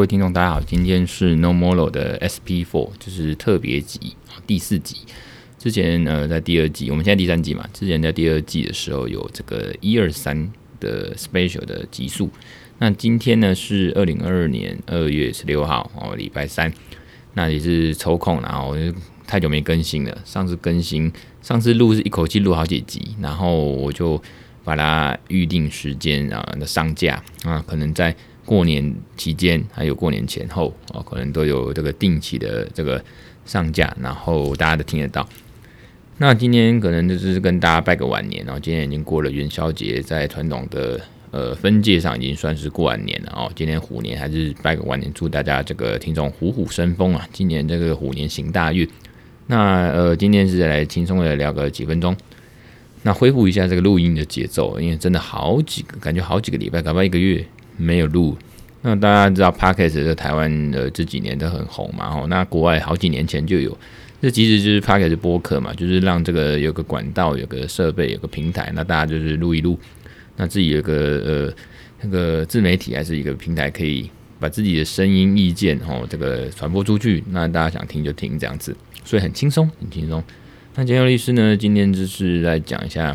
各位听众，大家好，今天是 NoMoRo 的 SP Four，就是特别集第四集。之前呃，在第二季，我们现在第三季嘛，之前在第二季的时候有这个一二三的 Special 的集数。那今天呢是二零二二年二月十六号哦，礼拜三，那也是抽空，然后太久没更新了。上次更新，上次录是一口气录好几集，然后我就把它预定时间啊，那上架啊，可能在过年期间还有过年前后啊，可能都有这个定期的这个上架，然后大家都听得到。那今天可能就是跟大家拜个晚年，然后今天已经过了元宵节，在传统的。呃，分界上已经算是过完年了哦。今年虎年还是拜个晚年，祝大家这个听众虎虎生风啊！今年这个虎年行大运。那呃，今天是来轻松的聊个几分钟，那恢复一下这个录音的节奏，因为真的好几个，感觉好几个礼拜，搞不好一个月没有录。那大家知道 Podcast 在台湾的这几年都很红嘛，哦，那国外好几年前就有，这其实就是 Podcast 播客嘛，就是让这个有个管道、有个设备、有个平台，那大家就是录一录。那自己有个呃那个自媒体还是一个平台，可以把自己的声音意见哦这个传播出去，那大家想听就听这样子，所以很轻松很轻松。那简佑律师呢，今天就是来讲一下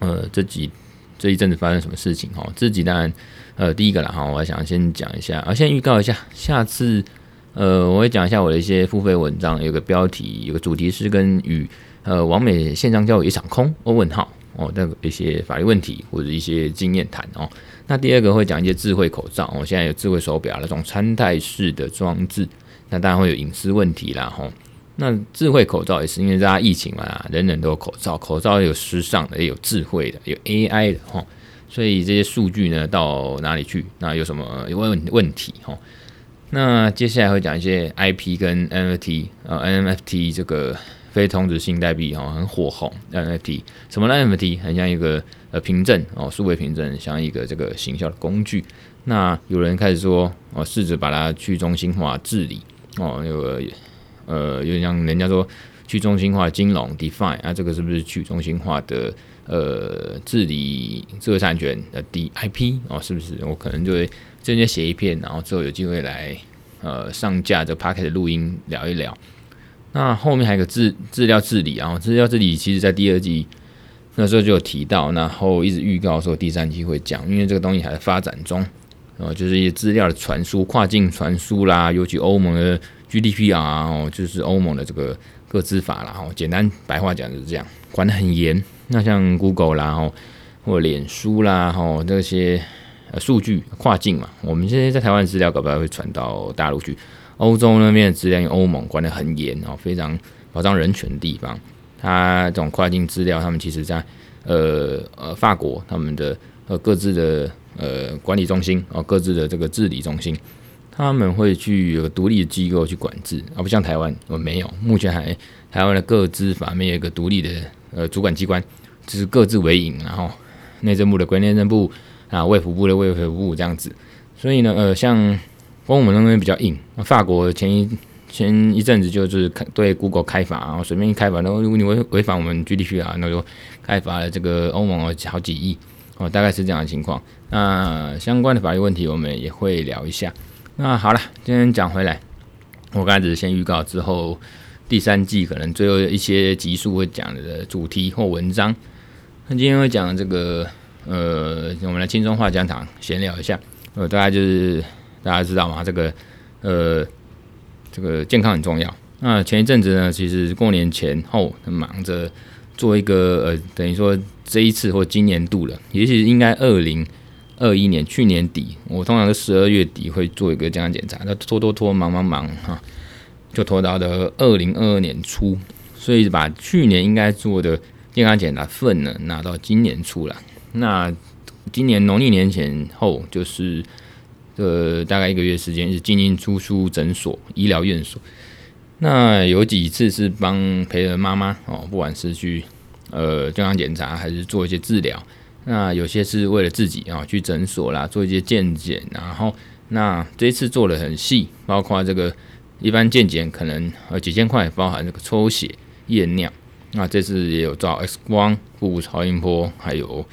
呃这几这一阵子发生什么事情哦。这几当然呃第一个啦哈，我想先讲一下，啊先预告一下，下次呃我会讲一下我的一些付费文章，有个标题有个主题是跟与呃网美线上交友一场空，我问号。哦，那个一些法律问题或者一些经验谈哦。那第二个会讲一些智慧口罩，哦，现在有智慧手表那种穿戴式的装置，那当然会有隐私问题啦，吼。那智慧口罩也是因为大家疫情嘛，人人都有口罩，口罩有时尚的，也有智慧的，有 AI 的，吼。所以这些数据呢，到哪里去？那有什么问问题？哈。那接下来会讲一些 IP 跟 NFT，呃，NFT 这个。非同质性代币哦，很火红。NFT 什么呢？NFT 很像一个呃凭证哦，数位凭证，像一个这个行销的工具。那有人开始说哦，试着把它去中心化治理哦，有个呃有点像人家说去中心化金融，Define 啊，这个是不是去中心化的呃治理知识产权的 DIP 哦？是不是？我可能就会直接写一篇，然后之后有机会来呃上架这 Podcast 的录音聊一聊。那后面还有个资资料治理啊，资料治理其实在第二季那时候就有提到，然后一直预告说第三季会讲，因为这个东西还在发展中，呃，就是一些资料的传输、跨境传输啦，尤其欧盟的 GDPR 哦，就是欧盟的这个个资法啦，哦，简单白话讲就是这样，管得很严。那像 Google 啦，哦，或脸书啦，哦，这些呃数据跨境嘛，我们现在在台湾资料搞不好会传到大陆去。欧洲那边的资料，因为欧盟管得很严哦，非常保障人权的地方。它这种跨境资料，他们其实在呃呃法国，他们的呃各自的呃管理中心哦，各自的这个治理中心，他们会去有个独立的机构去管制，而不像台湾，我没有。目前还台湾的各资法没有一个独立的呃主管机关，就是各自为营，然后内政部的归内政部啊，卫福部的卫福部这样子。所以呢，呃，像。欧盟那边比较硬，法国前一前一阵子就是开对 Google 开罚，然后随便一开罚，然后如果你违违反我们 GDP 啊，那就开罚了这个欧盟好几亿哦，大概是这样的情况。那相关的法律问题我们也会聊一下。那好了，今天讲回来，我刚才只是先预告之后第三季可能最后一些集数会讲的主题或文章。那今天会讲这个呃，我们来轻松话家常闲聊一下，呃，大家就是。大家知道吗？这个，呃，这个健康很重要。那前一阵子呢，其实过年前后忙着做一个，呃，等于说这一次或今年度了，也许应该二零二一年去年底，我通常是十二月底会做一个健康检查，那拖拖拖，忙忙忙哈，就拖到了二零二二年初，所以把去年应该做的健康检查份呢拿到今年初了。那今年农历年前后就是。呃，大概一个月时间是进进出出诊所、医疗院所。那有几次是帮陪着妈妈哦，不管是去呃健康检查，还是做一些治疗。那有些是为了自己啊，去诊所啦，做一些健检。然后那这次做的很细，包括这个一般健检可能呃几千块，包含这个抽血、验尿。那这次也有照 X 光、腹部超音波，还有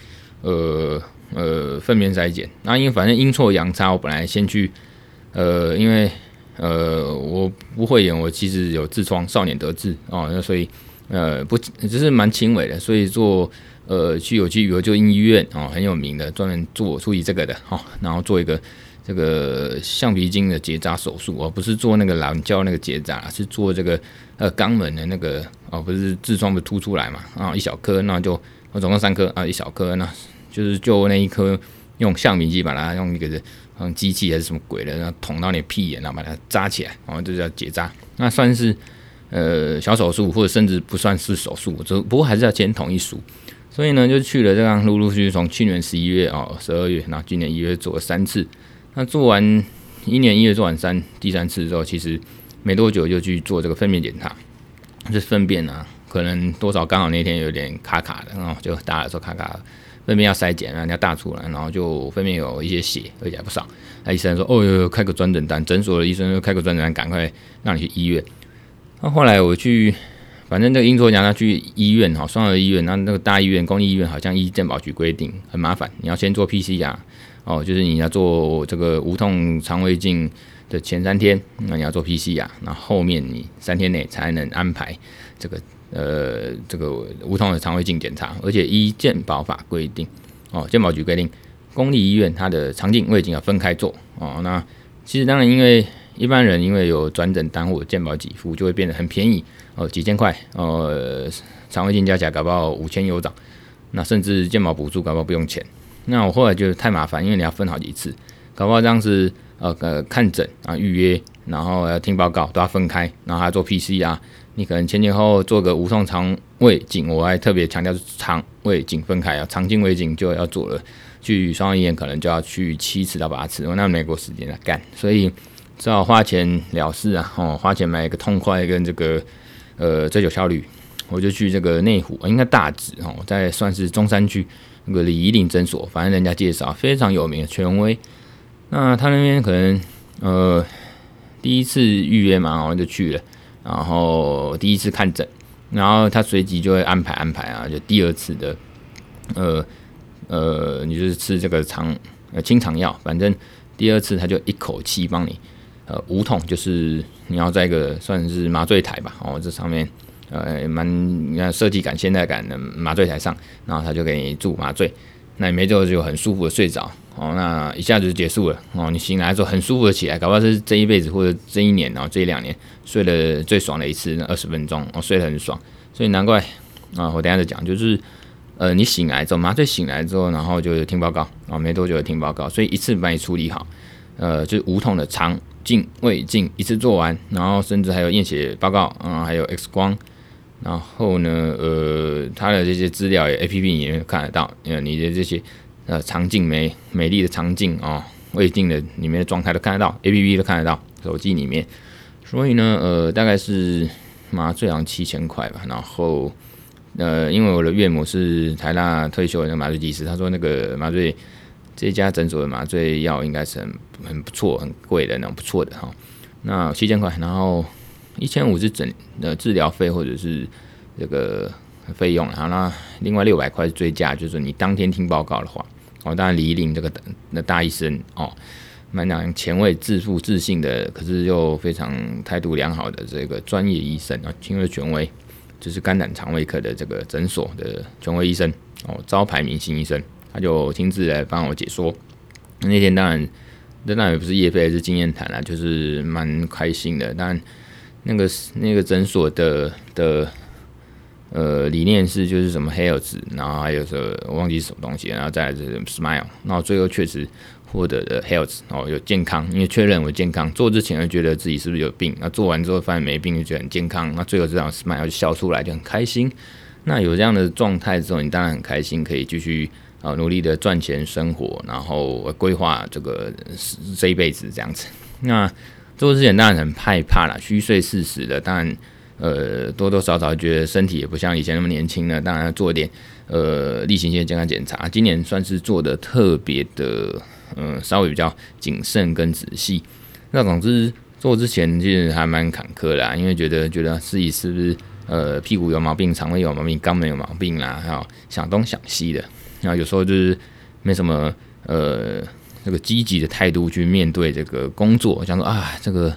呃。呃，粪便筛检，那因为反正阴错阳差，我本来先去呃，因为呃我不会演，我其实有痔疮，少年得志哦，那所以呃不只是蛮轻微的，所以做呃去有去有就医院哦，很有名的，专门做处理这个的哦，然后做一个。这个橡皮筋的结扎手术哦，不是做那个懒觉那个结扎，是做这个呃肛门的那个哦，不是痔疮不凸出来嘛啊，一小颗，那就我总共三颗啊，一小颗，那就是就那一颗用橡皮筋把它用一个嗯机器还是什么鬼的，然后捅到你屁眼，然后把它扎起来，然后就叫结扎，那算是呃小手术，或者甚至不算是手术，只不过还是要签同意书，所以呢就去了这样，陆陆续续从去年十一月哦十二月，然后今年一月做了三次。那做完一年一月做完三第三次之后，其实没多久就去做这个粪便检查，这粪便啊，可能多少刚好那天有点卡卡的，然后就大的时候卡卡的，粪便要筛检，人家大出来，然后就粪便有一些血，而且还不少。那医生说：“哦哟，开个专诊单。”诊所的医生就开个专诊单，赶快让你去医院。那后来我去，反正这个英卓讲他去医院哈，双儿医院，那那个大医院、公立医院好像医健保局规定很麻烦，你要先做 PCR。哦，就是你要做这个无痛肠胃镜的前三天，那你要做 PCR，那后面你三天内才能安排这个呃这个无痛的肠胃镜检查，而且依健保法规定，哦，健保局规定，公立医院它的肠镜胃镜要分开做哦。那其实当然，因为一般人因为有转诊单或者健保给付，就会变得很便宜哦，几千块哦，肠胃镜加起来搞不好五千有涨，那甚至健保补助搞不好不用钱。那我后来觉得太麻烦，因为你要分好几次，搞不好这样子，呃呃，看诊啊，预约，然后要听报告都要分开，然后还要做 PCR，你可能前前后后做个无痛肠胃镜，我还特别强调肠胃镜分开啊，肠镜胃镜就要做了，去双安医院可能就要去七次到八次，我那美国时间来干，所以只好花钱了事啊，哦，花钱买一个痛快跟这个呃追求效率，我就去这个内湖，应该大直哦，在算是中山区。那个李怡林诊所，反正人家介绍非常有名的权威。那他那边可能呃第一次预约嘛，然后就去了，然后第一次看诊，然后他随即就会安排安排啊，就第二次的呃呃，你就是吃这个肠呃清肠药，反正第二次他就一口气帮你呃无痛，就是你要在一个算是麻醉台吧，哦这上面。呃，蛮设计感、现代感的麻醉台上，然后他就给你注麻醉，那你没做就很舒服的睡着。哦，那一下子就结束了。哦，你醒来之后很舒服的起来，搞不好是这一辈子或者这一年然后这一两年睡了最爽的一次，那二十分钟我、哦、睡得很爽，所以难怪啊，我等下再讲，就是呃，你醒来之后麻醉醒来之后，然后就听报告啊、哦，没多久就听报告，所以一次把你处理好，呃，就是无痛的肠镜、胃镜一次做完，然后甚至还有验血报告、嗯，还有 X 光。然后呢，呃，他的这些资料也 A P P 也能看得到，呃，你的这些呃肠镜美美丽的肠镜啊，胃镜的里面的状态都看得到，A P P 都看得到，手机里面。所以呢，呃，大概是麻醉好像七千块吧。然后，呃，因为我的岳母是台大退休的麻醉技师，他说那个麻醉这家诊所的麻醉药应该是很很不错、很贵的那种不错的哈。那七千块，然后。一千五是整的治疗费或者是这个费用，然后那另外六百块是追加，就是你当天听报告的话，哦，当然李林这个那大医生哦，蛮讲前卫、自负、自信的，可是又非常态度良好的这个专业医生啊，亲卫权威，就是肝胆肠胃科的这个诊所的权威医生哦，招牌明星医生，他就亲自来帮我解说。那天当然，那当然也不是业费，是经验谈啦，就是蛮开心的，但。那个那个诊所的的呃理念是就是什么 health，然后还有什么我忘记什么东西，然后再来是 smile，那最后确实获得的 health 哦有健康，因为确认为健康，做之前会觉得自己是不是有病，那做完之后发现没病就觉得很健康，那最后这样 smile 就笑出来就很开心。那有这样的状态之后，你当然很开心，可以继续啊努力的赚钱生活，然后规划这个这一辈子这样子。那做之前当然很害怕啦，虚岁四十的，当然，呃，多多少少觉得身体也不像以前那么年轻了，当然要做一点呃例行性的健康检查。今年算是做的特别的，嗯、稍微比较谨慎跟仔细。那总之做之前其实还蛮坎坷的，因为觉得觉得自己是不是呃屁股有毛病、肠胃有毛病、肛门有毛病啦，还有想东想西的。然后有时候就是没什么呃。这个积极的态度去面对这个工作，想说啊，这个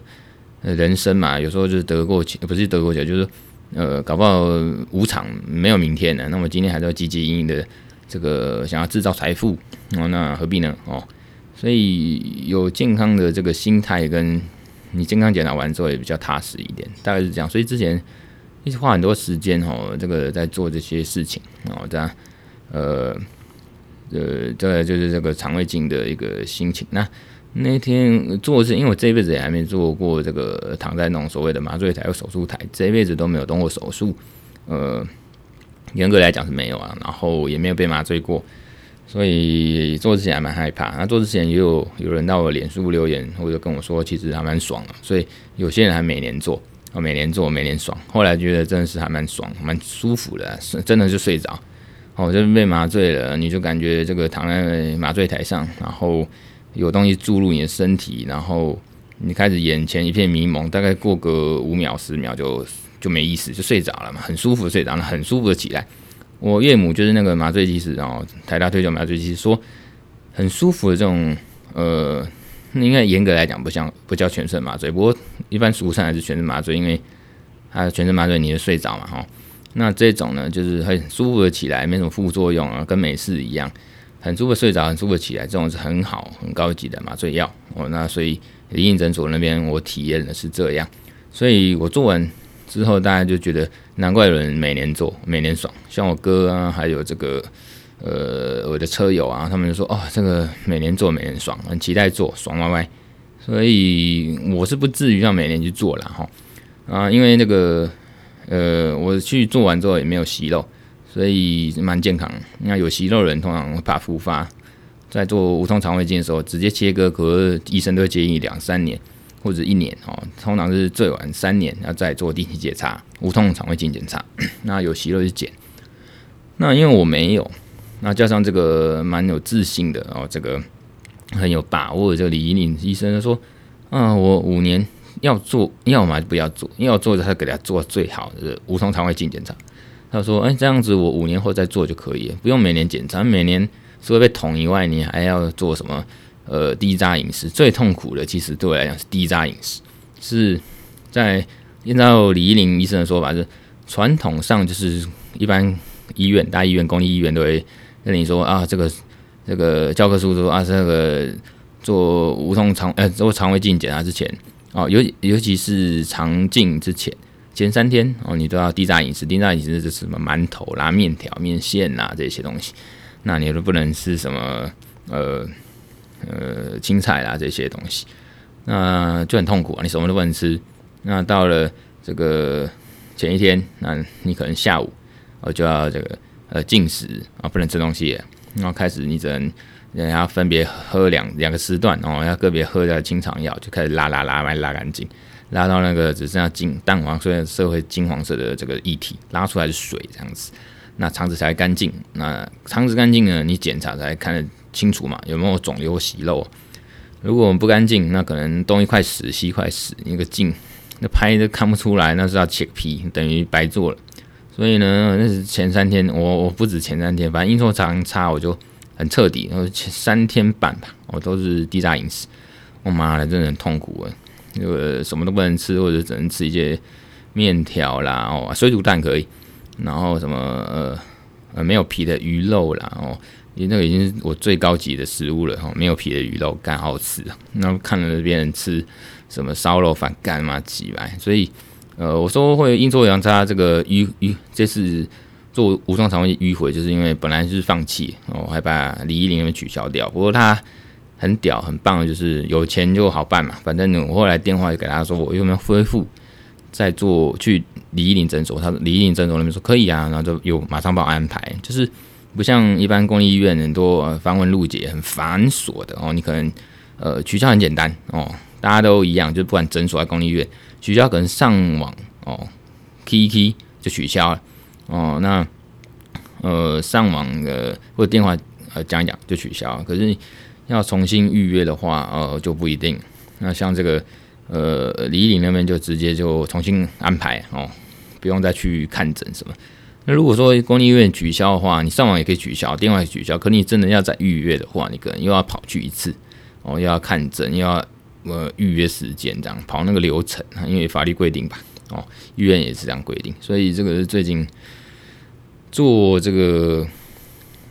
人生嘛，有时候就是得过且不是得过且，就是呃，搞不好无常，没有明天的。那么今天还是要积极因应的这个想要制造财富哦，那何必呢？哦，所以有健康的这个心态，跟你健康检查完之后也比较踏实一点，大概是这样。所以之前一直花很多时间哦，这个在做这些事情哦，这样呃。呃，这个就是这个肠胃镜的一个心情。那那天做是，因为我这辈子也还没做过这个躺在那种所谓的麻醉台或手术台，这一辈子都没有动过手术。呃，严格来讲是没有啊，然后也没有被麻醉过，所以做之前还蛮害怕。那做之前也有有人到我脸书留言，或者跟我说，其实还蛮爽的。所以有些人还每年做，啊，每年做，每年爽。后来觉得真的是还蛮爽，蛮舒服的，是真的就睡着。哦，就是被麻醉了，你就感觉这个躺在麻醉台上，然后有东西注入你的身体，然后你开始眼前一片迷蒙，大概过个五秒十秒就就没意思，就睡着了嘛，很舒服睡着了，很舒服的起来。我岳母就是那个麻醉技师，然后台大退休麻醉技师说，很舒服的这种，呃，应该严格来讲不像不叫全身麻醉，不过一般俗称还是全身麻醉，因为它全身麻醉你就睡着嘛，哈。那这种呢，就是很舒服的起来，没什么副作用啊，跟美式一样，很舒服睡着，很舒服起来，这种是很好、很高级的麻醉药哦。那所以李应诊所那边我体验的是这样，所以我做完之后，大家就觉得难怪有人每年做，每年爽。像我哥啊，还有这个呃我的车友啊，他们就说哦，这个每年做每年爽，很期待做，爽歪歪。所以我是不至于要每年去做了哈啊，因为那个。呃，我去做完之后也没有息肉，所以蛮健康。那有息肉的人通常会怕复发，在做无痛肠胃镜的时候直接切割，可是医生都会建议两三年或者一年哦，通常是最晚三年要再做定期检查，无痛肠胃镜检查。那有息肉就减。那因为我没有，那加上这个蛮有自信的哦，这个很有把握的这个李怡玲医生说，啊，我五年。要做，要么就不要做。要做的，他给他做最好的无痛肠胃镜检查。他说：“哎，这样子我五年后再做就可以了，不用每年检查。每年除了被捅以外，你还要做什么？呃，低渣饮食最痛苦的，其实对我来讲是低渣饮食。是在按照李依林医生的说法，是传统上就是一般医院、大医院、公立医院都会跟你说啊，这个这个教科书说啊，这个做无痛肠呃做肠胃镜检查之前。”哦，尤尤其是肠镜之前前三天哦，你都要低渣饮食。低渣饮食就是什么馒头啦、面条、面线啦这些东西。那你都不能吃什么呃呃青菜啦这些东西，那就很痛苦啊。你什么都不能吃。那到了这个前一天，那你可能下午哦就要这个呃进食啊，不能吃东西。然后开始你只能。然后分别喝两两个时段哦，要个别喝的清肠药，就开始拉拉拉，拉，拉干净，拉到那个只剩下金淡黄色、社会金黄色的这个液体，拉出来是水这样子，那肠子才干净。那肠子干净呢，你检查才看得清楚嘛，有没有肿瘤、息肉。如果我们不干净，那可能东一块屎西一块屎，一个镜那拍都看不出来，那是要切皮，等于白做了。所以呢，那是前三天，我我不止前三天，反正阴错阳差，我就。很彻底，然后三天半吧，我都是低渣饮食。我妈的，真的很痛苦啊！那个什么都不能吃，或者只能吃一些面条啦，哦，水煮蛋可以，然后什么呃呃没有皮的鱼肉啦，哦，因为那个已经是我最高级的食物了，哦，没有皮的鱼肉干好吃啊。然后看了别人吃什么烧肉饭干嘛几百，所以呃我说会阴错阳差，这个鱼鱼这是。做无痛肠胃迂回，就是因为本来是放弃，我还把李依林给取消掉。不过他很屌，很棒，就是有钱就好办嘛。反正我后来电话就给他说，我有没有恢复再做去李依林诊所？他说李依林诊所那边说可以啊，然后就有马上帮我安排。就是不像一般公立医院很多繁文缛节、很繁琐的哦。你可能呃取消很简单哦，大家都一样，就不管诊所还是公立医院取消，可能上网哦，K K 就取消了。哦，那呃，上网的或者电话呃讲一讲就取消，可是要重新预约的话，呃就不一定。那像这个呃李李那边就直接就重新安排哦，不用再去看诊什么。那如果说公立医院取消的话，你上网也可以取消，电话也取消，可你真的要再预约的话，你可能又要跑去一次。哦，又要看诊，又要呃预约时间，这样跑那个流程，因为法律规定吧，哦，医院也是这样规定，所以这个是最近做这个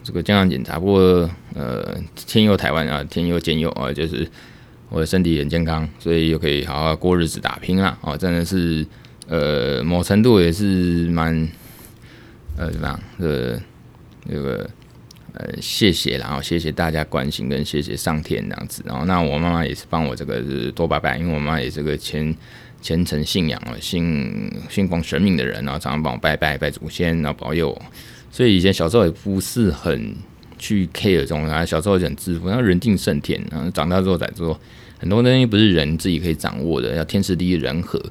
这个健康检查，不过呃，天佑台湾啊，天佑健佑啊，就是我的身体很健康，所以又可以好好过日子打拼了，哦，真的是呃，某程度也是蛮呃怎么样的这个。呃，谢谢，然后谢谢大家关心，跟谢谢上天这样子。然后，那我妈妈也是帮我这个是多拜拜，因为我妈也是个虔虔诚信仰啊，信信奉神明的人，然后常常帮我拜拜拜祖先，然后保佑我。所以以前小时候也不是很去 care 这种，然后小时候就很自负，然后人定胜天。然后长大之后才说，很多东西不是人自己可以掌握的，要天时地利人和。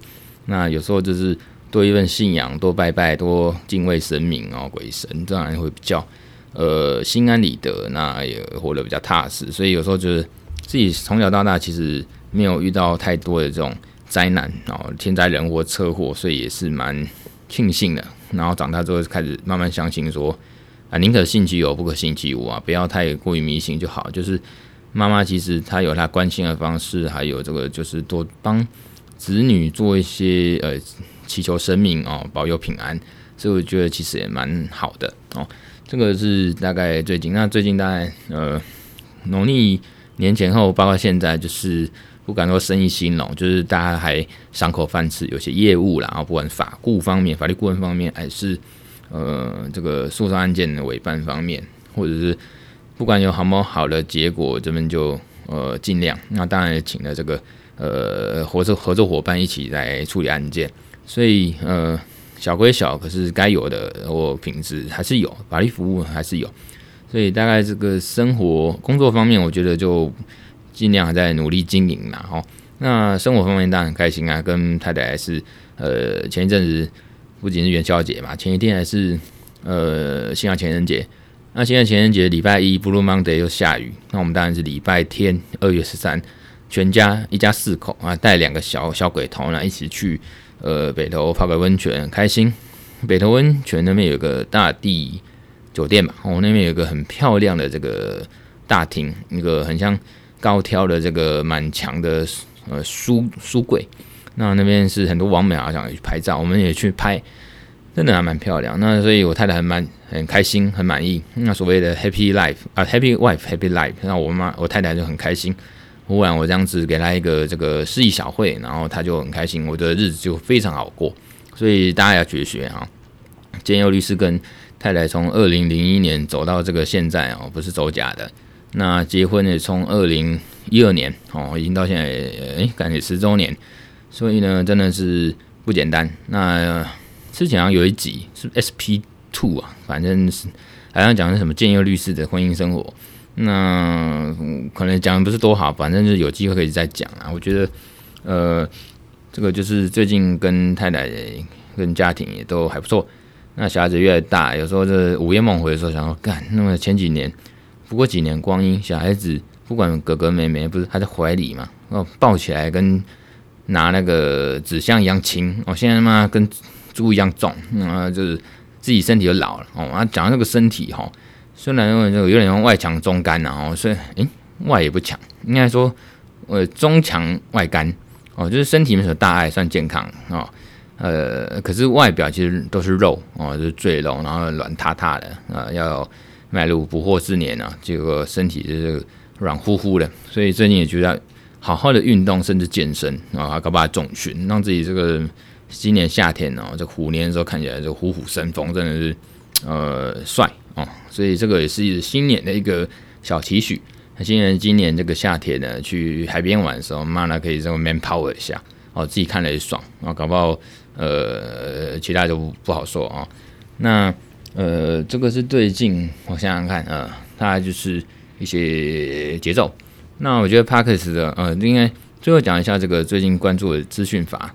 那有时候就是多一份信仰，多拜拜，多敬畏神明哦，鬼神，这样会比较。呃，心安理得，那也活得比较踏实，所以有时候就是自己从小到大其实没有遇到太多的这种灾难哦，天灾人祸、车祸，所以也是蛮庆幸的。然后长大之后开始慢慢相信说啊，宁可信其有，不可信其无啊，不要太过于迷信就好。就是妈妈其实她有她关心的方式，还有这个就是多帮子女做一些呃祈求神明哦保佑平安，所以我觉得其实也蛮好的哦。这个是大概最近，那最近大概呃农历年前后，包括现在，就是不敢说生意兴隆，就是大家还赏口饭吃，有些业务啦，然后不管法顾方面、法律顾问方面，还是呃这个诉讼案件的委办方面，或者是不管有好没好的结果，这边就呃尽量。那当然也请了这个呃合作合作伙伴一起来处理案件，所以呃。小归小，可是该有的我品质还是有，法律服务还是有，所以大概这个生活工作方面，我觉得就尽量还在努力经营啦。哈。那生活方面当然很开心啊，跟太太还是呃前一阵子不仅是元宵节嘛，前一天还是呃西洋情人节。那现在情人节礼拜一 Blue Monday 又下雨，那我们当然是礼拜天二月十三，全家一家四口啊带两个小小鬼头呢一起去。呃，北投泡个温泉很开心。北投温泉那边有个大地酒店嘛，哦，那边有个很漂亮的这个大厅，一个很像高挑的这个满墙的呃书书柜。那那边是很多网美啊想去拍照，我们也去拍，真的还蛮漂亮。那所以我太太很蛮很开心，很满意。那所谓的 happy life 啊，happy wife happy life，那我妈我太太就很开心。忽然我这样子给她一个这个诗意小会，然后她就很开心，我的日子就非常好过。所以大家要学学啊。兼佑律师跟太太从二零零一年走到这个现在哦，不是走假的。那结婚也从二零一二年哦，已经到现在诶，感觉十周年。所以呢，真的是不简单。那之前好像有一集是 SP Two 啊，反正是好像讲的是什么建佑律师的婚姻生活。那可能讲的不是多好，反正就是有机会可以再讲啊。我觉得，呃，这个就是最近跟太太跟家庭也都还不错。那小孩子越来越大，有时候这午夜梦回的时候，想说干。那么前几年，不过几年光阴，小孩子不管哥哥妹妹，不是还在怀里嘛？哦，抱起来跟拿那个纸箱一样轻。哦，现在嘛跟猪一样重，啊，就是自己身体就老了。哦，啊，讲到那个身体哈。虽然因为这个有点像外强中干然后所以诶外也不强，应该说呃中强外干哦，就是身体没什么大碍，算健康哦，呃可是外表其实都是肉哦，就是赘肉，然后软塌塌的啊、要迈入不惑之年啊，这个身体就是软乎乎的，所以最近也觉得好好的运动，甚至健身啊，搞不好重训，让自己这个今年夏天哦，这虎年的时候看起来就虎虎生风，真的是呃帅。哦，所以这个也是新年的一个小期许。那新年今年这个夏天呢，去海边玩的时候，妈呢可以这么 man power 一下，哦，自己看了也爽，啊，搞不好呃，其他就不好说啊。那呃，这个是最近我想想看啊，大概就是一些节奏。那我觉得 Podcast 的呃，应该最后讲一下这个最近关注的资讯法。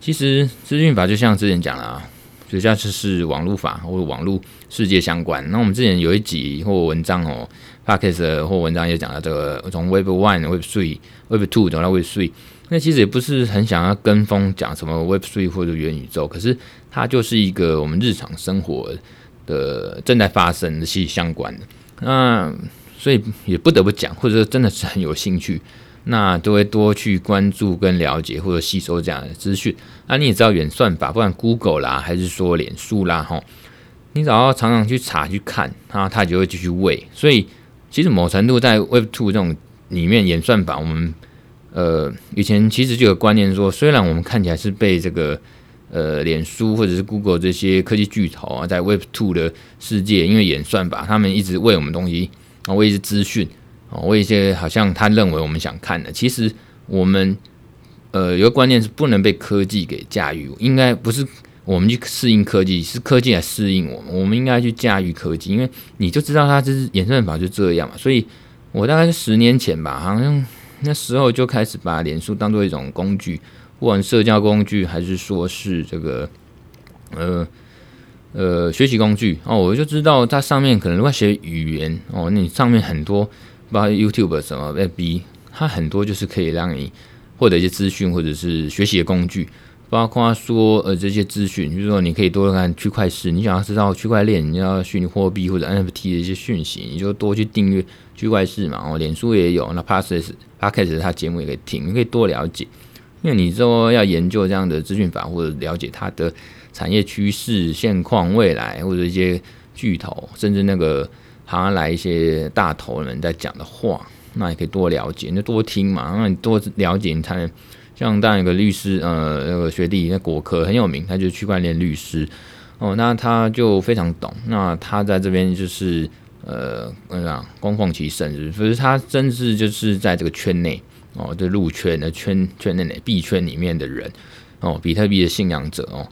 其实资讯法就像之前讲了啊。主要就是网络法或者网络世界相关。那我们之前有一集或文章哦，Podcast 或文章也讲到这个从 Web One、Web Three、Web Two 走到 Web Three。那其实也不是很想要跟风讲什么 Web Three 或者元宇宙，可是它就是一个我们日常生活的正在发生的息息相关的。那所以也不得不讲，或者说真的是很有兴趣，那都会多去关注跟了解或者吸收这样的资讯。那你也知道演算法，不管 Google 啦，还是说脸书啦，哈，你只要常常去查去看，它它就会继续喂。所以其实某程度在 Web Two 这种里面演算法，我们呃以前其实就有观念说，虽然我们看起来是被这个。呃，脸书或者是 Google 这些科技巨头啊，在 Web Two 的世界，因为演算法，他们一直喂我们东西啊，喂一些资讯啊，喂一些好像他认为我们想看的。其实我们呃有个观念是不能被科技给驾驭，应该不是我们去适应科技，是科技来适应我们。我们应该去驾驭科技，因为你就知道它这是演算法就这样嘛。所以我大概是十年前吧，好像那时候就开始把脸书当做一种工具。不管社交工具还是说是这个，呃呃学习工具哦，我就知道它上面可能如果学语言哦，那你上面很多，包括 YouTube 什么 FB，它很多就是可以让你获得一些资讯或者是学习的工具，包括说呃这些资讯，就是说你可以多看区块链，你想要知道区块链，你要虚拟货币或者 NFT 的一些讯息，你就多去订阅区块链嘛。哦，脸书也有，那 Podcast Podcast 它节目也可以听，你可以多了解。因为你说要研究这样的资讯法，或者了解它的产业趋势、现况、未来，或者一些巨头，甚至那个行来一些大头人在讲的话，那也可以多了解，你就多听嘛。那你多了解，你才能像当一个律师，呃，那个学弟，那国科很有名，他就是区块链律师哦，那他就非常懂。那他在这边就是呃，怎么样，供奉其圣，所以他甚至就是在这个圈内。哦，这入圈的圈圈内币圈里面的人哦，比特币的信仰者哦，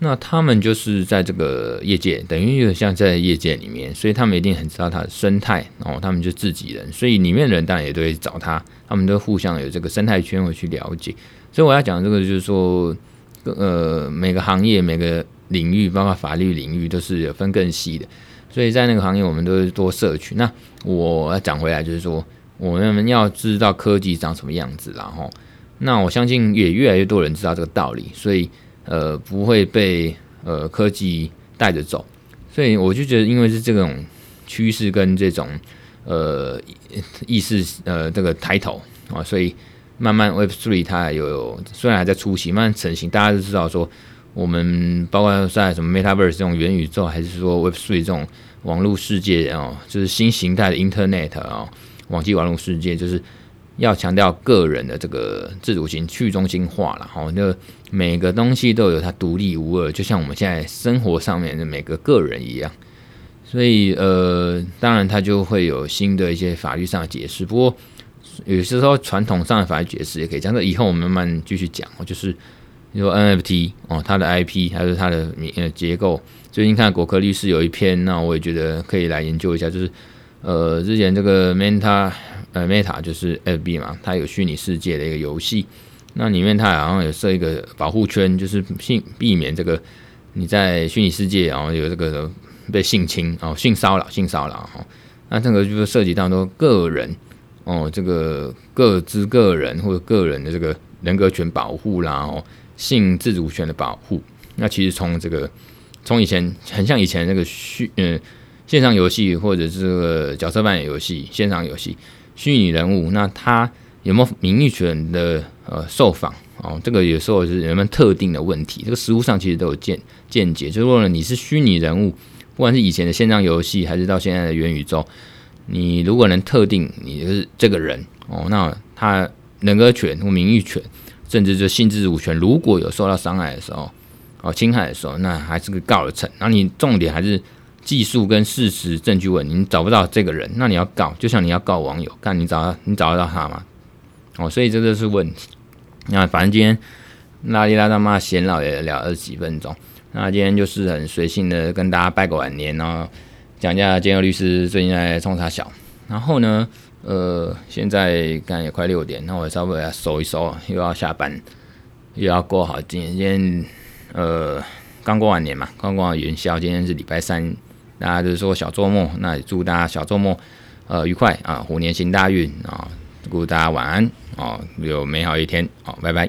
那他们就是在这个业界，等于有点像在业界里面，所以他们一定很知道它的生态哦，他们就自己人，所以里面的人当然也都会找他，他们都互相有这个生态圈会去了解。所以我要讲这个就是说，呃，每个行业每个领域，包括法律领域，都是有分更细的，所以在那个行业我们都是多摄取。那我要讲回来就是说。我们要知道科技长什么样子，然后，那我相信也越来越多人知道这个道理，所以呃不会被呃科技带着走，所以我就觉得，因为是这种趋势跟这种呃意识呃这个抬头啊，所以慢慢 Web Three 它有，虽然还在初期，慢慢成型，大家都知道说，我们包括在什么 Metaverse 这种元宇宙，还是说 Web Three 这种网络世界哦，就是新形态的 Internet 啊。网际网络世界就是要强调个人的这个自主性、去中心化了，哈，那每个东西都有它独立无二，就像我们现在生活上面的每个个人一样。所以，呃，当然它就会有新的一些法律上的解释。不过，有些时候传统上的法律解释也可以讲。这以后我们慢慢继续讲。就是你说 NFT 哦，它的 IP 还是它的呃结构。最近看果壳律师有一篇，那我也觉得可以来研究一下，就是。呃，之前这个 Meta，呃，Meta 就是 FB 嘛，它有虚拟世界的一个游戏，那里面它好像有设一个保护圈，就是性避免这个你在虚拟世界然后有这个被性侵哦，性骚扰、性骚扰哈，那这个就是涉及到说个人哦，这个各资个人或者个人的这个人格权保护啦，哦，性自主权的保护，那其实从这个从以前很像以前那个虚嗯。线上游戏或者是角色扮演游戏、线上游戏、虚拟人物，那他有没有名誉权的呃受访哦？这个有时候是人们特定的问题，这个实务上其实都有见见解。就是说，你是虚拟人物，不管是以前的线上游戏，还是到现在的元宇宙，你如果能特定你是这个人哦，那他人格权或名誉权，甚至就性自主权，如果有受到伤害的时候哦，侵害的时候，那还是个告得成。那你重点还是。技术跟事实证据问，你找不到这个人，那你要告，就像你要告网友，看你找你找得到他吗？哦，所以这个是问题。那反正今天拉里拉大妈闲聊也聊二十几分钟，那今天就是很随性的跟大家拜个晚年，然后讲一下建和律师最近在冲啥小。然后呢，呃，现在刚也快六点，那我稍微要收一收，又要下班，又要过好今天，今天呃刚过完年嘛，刚过完元宵，今天是礼拜三。大家就是说小周末，那也祝大家小周末呃愉快啊，虎年行大运啊，祝大家晚安啊，有美好一天，好，拜拜。